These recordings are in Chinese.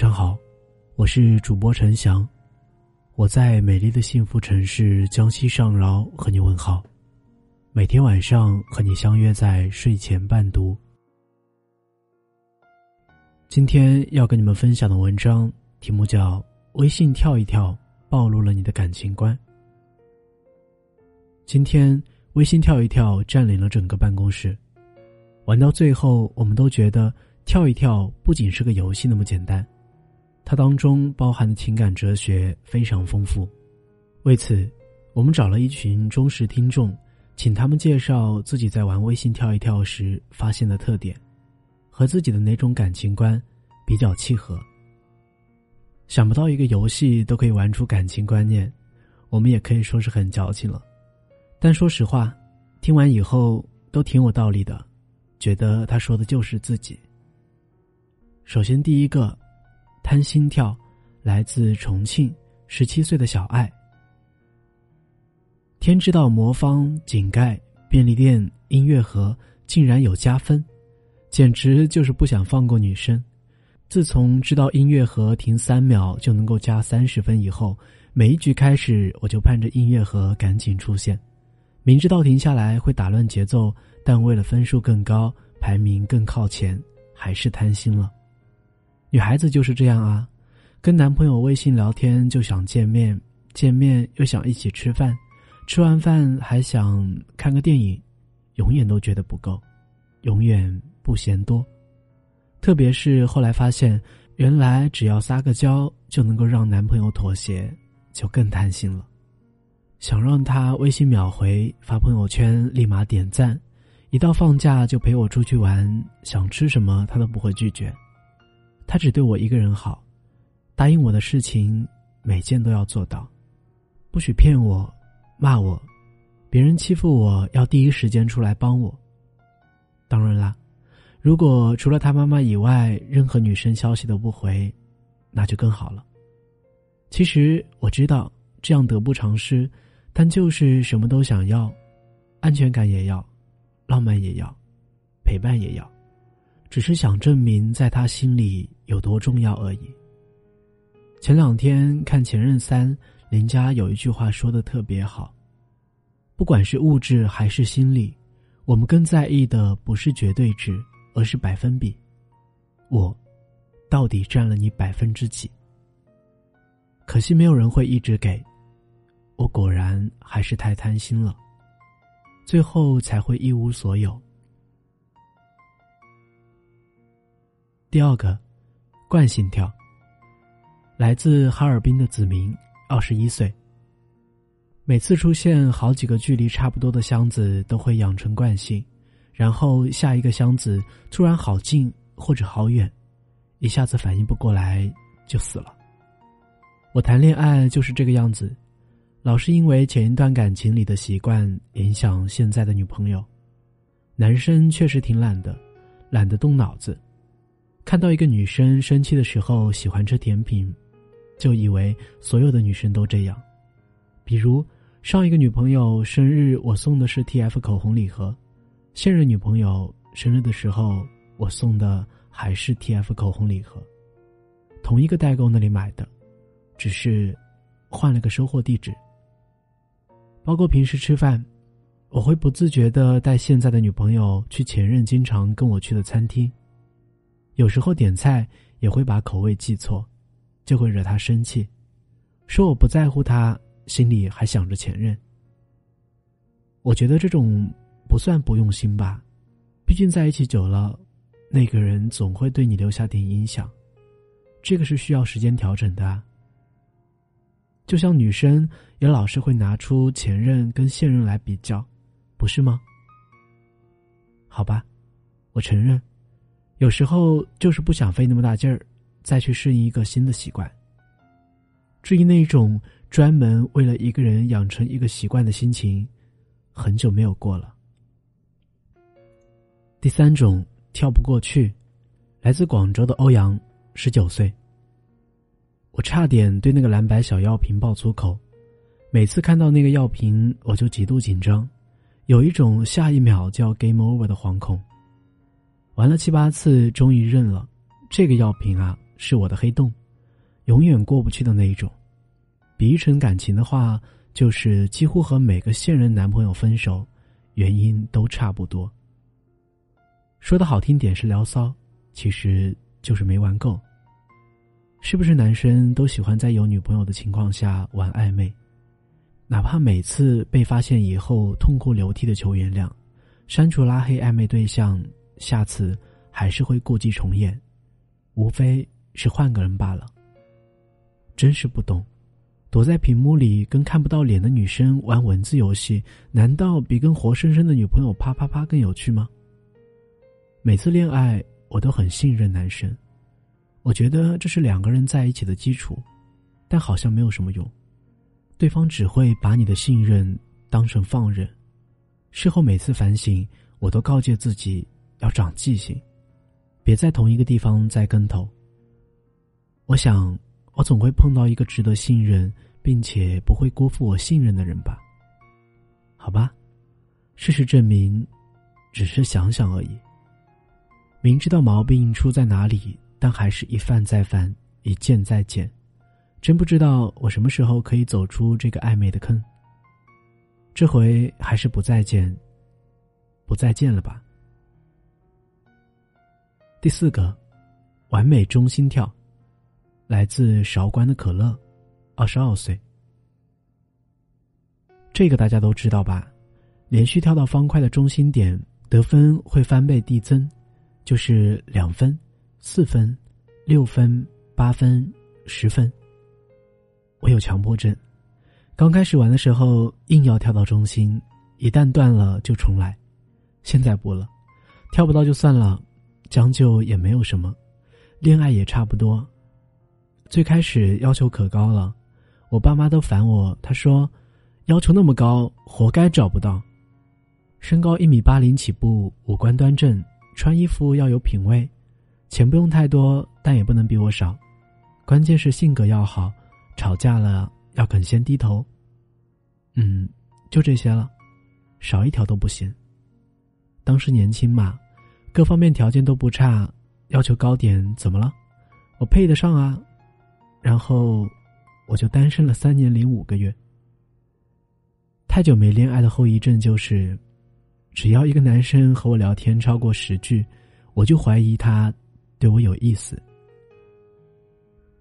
晚上好，我是主播陈翔，我在美丽的幸福城市江西上饶和你问好。每天晚上和你相约在睡前伴读。今天要跟你们分享的文章题目叫《微信跳一跳暴露了你的感情观》。今天微信跳一跳占领了整个办公室，玩到最后，我们都觉得跳一跳不仅是个游戏那么简单。它当中包含的情感哲学非常丰富，为此，我们找了一群忠实听众，请他们介绍自己在玩微信跳一跳时发现的特点，和自己的哪种感情观比较契合。想不到一个游戏都可以玩出感情观念，我们也可以说是很矫情了。但说实话，听完以后都挺有道理的，觉得他说的就是自己。首先，第一个。贪心跳，来自重庆，十七岁的小爱。天知道魔方、井盖、便利店、音乐盒竟然有加分，简直就是不想放过女生。自从知道音乐盒停三秒就能够加三十分以后，每一局开始我就盼着音乐盒赶紧出现。明知道停下来会打乱节奏，但为了分数更高、排名更靠前，还是贪心了。女孩子就是这样啊，跟男朋友微信聊天就想见面，见面又想一起吃饭，吃完饭还想看个电影，永远都觉得不够，永远不嫌多。特别是后来发现，原来只要撒个娇就能够让男朋友妥协，就更贪心了。想让他微信秒回，发朋友圈立马点赞，一到放假就陪我出去玩，想吃什么他都不会拒绝。他只对我一个人好，答应我的事情每件都要做到，不许骗我、骂我，别人欺负我要第一时间出来帮我。当然啦，如果除了他妈妈以外，任何女生消息都不回，那就更好了。其实我知道这样得不偿失，但就是什么都想要，安全感也要，浪漫也要，陪伴也要。只是想证明在他心里有多重要而已。前两天看《前任三》，林佳有一句话说的特别好：，不管是物质还是心理，我们更在意的不是绝对值，而是百分比。我，到底占了你百分之几？可惜没有人会一直给，我果然还是太贪心了，最后才会一无所有。第二个，惯性跳。来自哈尔滨的子明，二十一岁。每次出现好几个距离差不多的箱子，都会养成惯性，然后下一个箱子突然好近或者好远，一下子反应不过来就死了。我谈恋爱就是这个样子，老是因为前一段感情里的习惯影响现在的女朋友。男生确实挺懒的，懒得动脑子。看到一个女生生气的时候喜欢吃甜品，就以为所有的女生都这样。比如上一个女朋友生日，我送的是 TF 口红礼盒；现任女朋友生日的时候，我送的还是 TF 口红礼盒。同一个代购那里买的，只是换了个收货地址。包括平时吃饭，我会不自觉的带现在的女朋友去前任经常跟我去的餐厅。有时候点菜也会把口味记错，就会惹他生气，说我不在乎他，心里还想着前任。我觉得这种不算不用心吧，毕竟在一起久了，那个人总会对你留下点影响，这个是需要时间调整的。就像女生也老是会拿出前任跟现任来比较，不是吗？好吧，我承认。有时候就是不想费那么大劲儿，再去适应一个新的习惯。至于那种专门为了一个人养成一个习惯的心情，很久没有过了。第三种跳不过去，来自广州的欧阳，十九岁。我差点对那个蓝白小药瓶爆粗口，每次看到那个药瓶，我就极度紧张，有一种下一秒就要 game over 的惶恐。玩了七八次，终于认了。这个药瓶啊，是我的黑洞，永远过不去的那一种。比喻成感情的话，就是几乎和每个现任男朋友分手，原因都差不多。说的好听点是聊骚，其实就是没玩够。是不是男生都喜欢在有女朋友的情况下玩暧昧？哪怕每次被发现以后痛哭流涕的求原谅，删除拉黑暧昧对象，下次还是会故伎重演，无非是换个人罢了。真是不懂，躲在屏幕里跟看不到脸的女生玩文字游戏，难道比跟活生生的女朋友啪啪啪更有趣吗？每次恋爱，我都很信任男生。我觉得这是两个人在一起的基础，但好像没有什么用，对方只会把你的信任当成放任。事后每次反省，我都告诫自己要长记性，别在同一个地方栽跟头。我想，我总会碰到一个值得信任并且不会辜负我信任的人吧。好吧，事实证明，只是想想而已。明知道毛病出在哪里。但还是一犯再犯，一见再见，真不知道我什么时候可以走出这个暧昧的坑。这回还是不再见，不再见了吧。第四个，完美中心跳，来自韶关的可乐，二十二岁。这个大家都知道吧？连续跳到方块的中心点，得分会翻倍递增，就是两分。四分、六分、八分、十分。我有强迫症，刚开始玩的时候硬要跳到中心，一旦断了就重来。现在不了，跳不到就算了，将就也没有什么。恋爱也差不多。最开始要求可高了，我爸妈都烦我。他说：“要求那么高，活该找不到。”身高一米八零起步，五官端正，穿衣服要有品味。钱不用太多，但也不能比我少，关键是性格要好，吵架了要肯先低头。嗯，就这些了，少一条都不行。当时年轻嘛，各方面条件都不差，要求高点怎么了？我配得上啊。然后，我就单身了三年零五个月。太久没恋爱的后遗症就是，只要一个男生和我聊天超过十句，我就怀疑他。对我有意思，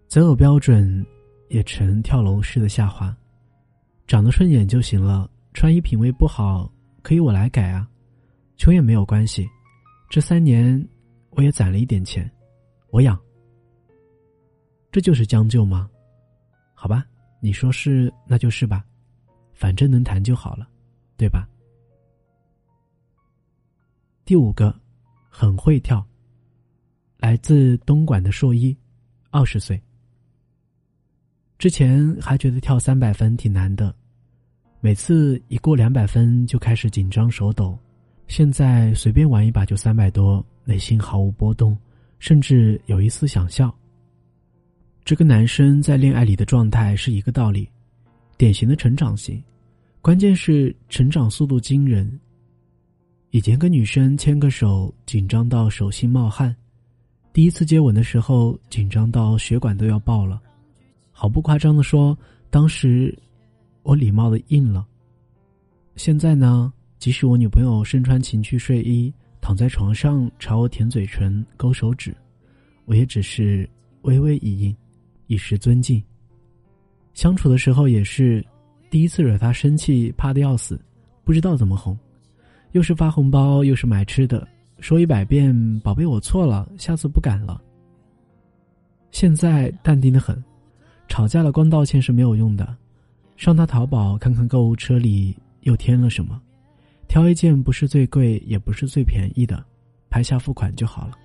择偶标准也呈跳楼式的下滑，长得顺眼就行了，穿衣品味不好可以我来改啊，穷也没有关系，这三年我也攒了一点钱，我养。这就是将就吗？好吧，你说是那就是吧，反正能谈就好了，对吧？第五个，很会跳。来自东莞的硕一，二十岁。之前还觉得跳三百分挺难的，每次一过两百分就开始紧张手抖，现在随便玩一把就三百多，内心毫无波动，甚至有一丝想笑。这跟男生在恋爱里的状态是一个道理，典型的成长型，关键是成长速度惊人。以前跟女生牵个手，紧张到手心冒汗。第一次接吻的时候，紧张到血管都要爆了，毫不夸张的说，当时我礼貌的应了。现在呢，即使我女朋友身穿情趣睡衣躺在床上朝我舔嘴唇、勾手指，我也只是微微一应，以示尊敬。相处的时候也是，第一次惹她生气，怕的要死，不知道怎么哄，又是发红包，又是买吃的。说一百遍，宝贝，我错了，下次不敢了。现在淡定的很，吵架了光道歉是没有用的，上他淘宝看看购物车里又添了什么，挑一件不是最贵也不是最便宜的，拍下付款就好了。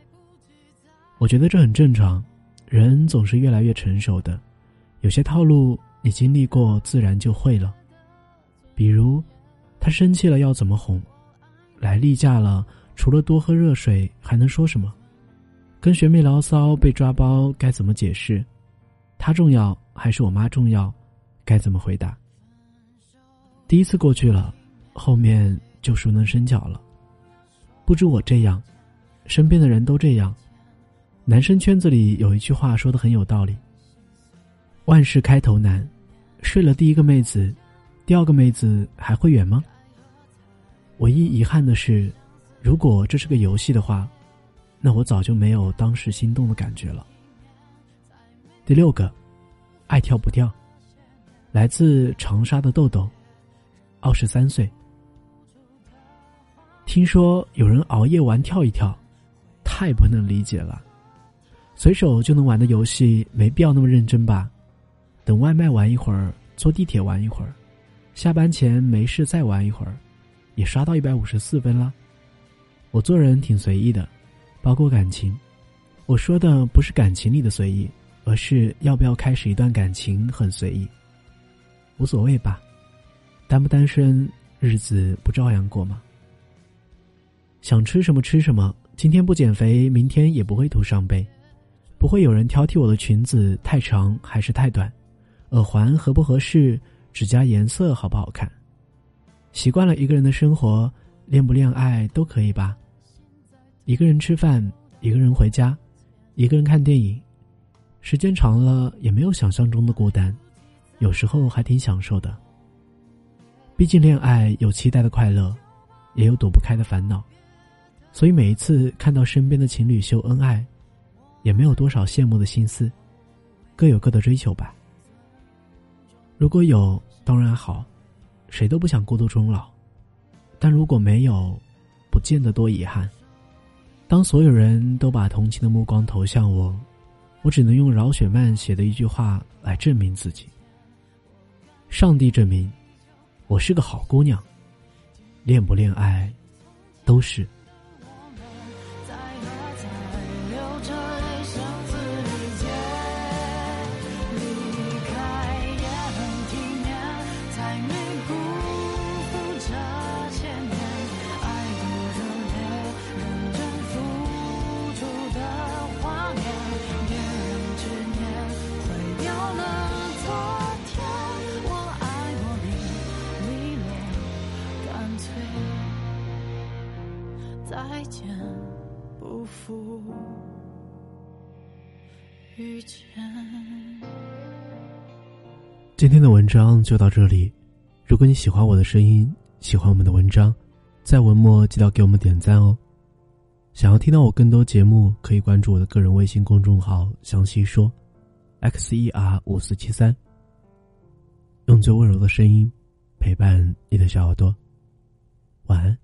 我觉得这很正常，人总是越来越成熟的，有些套路你经历过，自然就会了。比如，他生气了要怎么哄，来例假了。除了多喝热水，还能说什么？跟学妹牢骚被抓包该怎么解释？他重要还是我妈重要？该怎么回答？第一次过去了，后面就熟能生巧了。不止我这样，身边的人都这样。男生圈子里有一句话说的很有道理：万事开头难，睡了第一个妹子，第二个妹子还会远吗？唯一遗憾的是，如果这是个游戏的话，那我早就没有当时心动的感觉了。第六个，爱跳不跳，来自长沙的豆豆，二十三岁。听说有人熬夜玩跳一跳，太不能理解了。随手就能玩的游戏，没必要那么认真吧？等外卖玩一会儿，坐地铁玩一会儿，下班前没事再玩一会儿，也刷到一百五十四分了。我做人挺随意的，包括感情。我说的不是感情里的随意，而是要不要开始一段感情很随意。无所谓吧，单不单身，日子不照样过吗？想吃什么吃什么，今天不减肥，明天也不会徒伤悲。不会有人挑剔我的裙子太长还是太短，耳环合不合适，指甲颜色好不好看。习惯了一个人的生活，恋不恋爱都可以吧。一个人吃饭，一个人回家，一个人看电影，时间长了也没有想象中的孤单，有时候还挺享受的。毕竟恋爱有期待的快乐，也有躲不开的烦恼，所以每一次看到身边的情侣秀恩爱。也没有多少羡慕的心思，各有各的追求吧。如果有，当然好，谁都不想孤独终老；但如果没有，不见得多遗憾。当所有人都把同情的目光投向我，我只能用饶雪漫写的一句话来证明自己。上帝证明，我是个好姑娘。恋不恋爱，都是。见，不负遇见。今天的文章就到这里。如果你喜欢我的声音，喜欢我们的文章，在文末记得给我们点赞哦。想要听到我更多节目，可以关注我的个人微信公众号“详细说 ”，x e r 五四七三，用最温柔的声音陪伴你的小耳朵。晚安。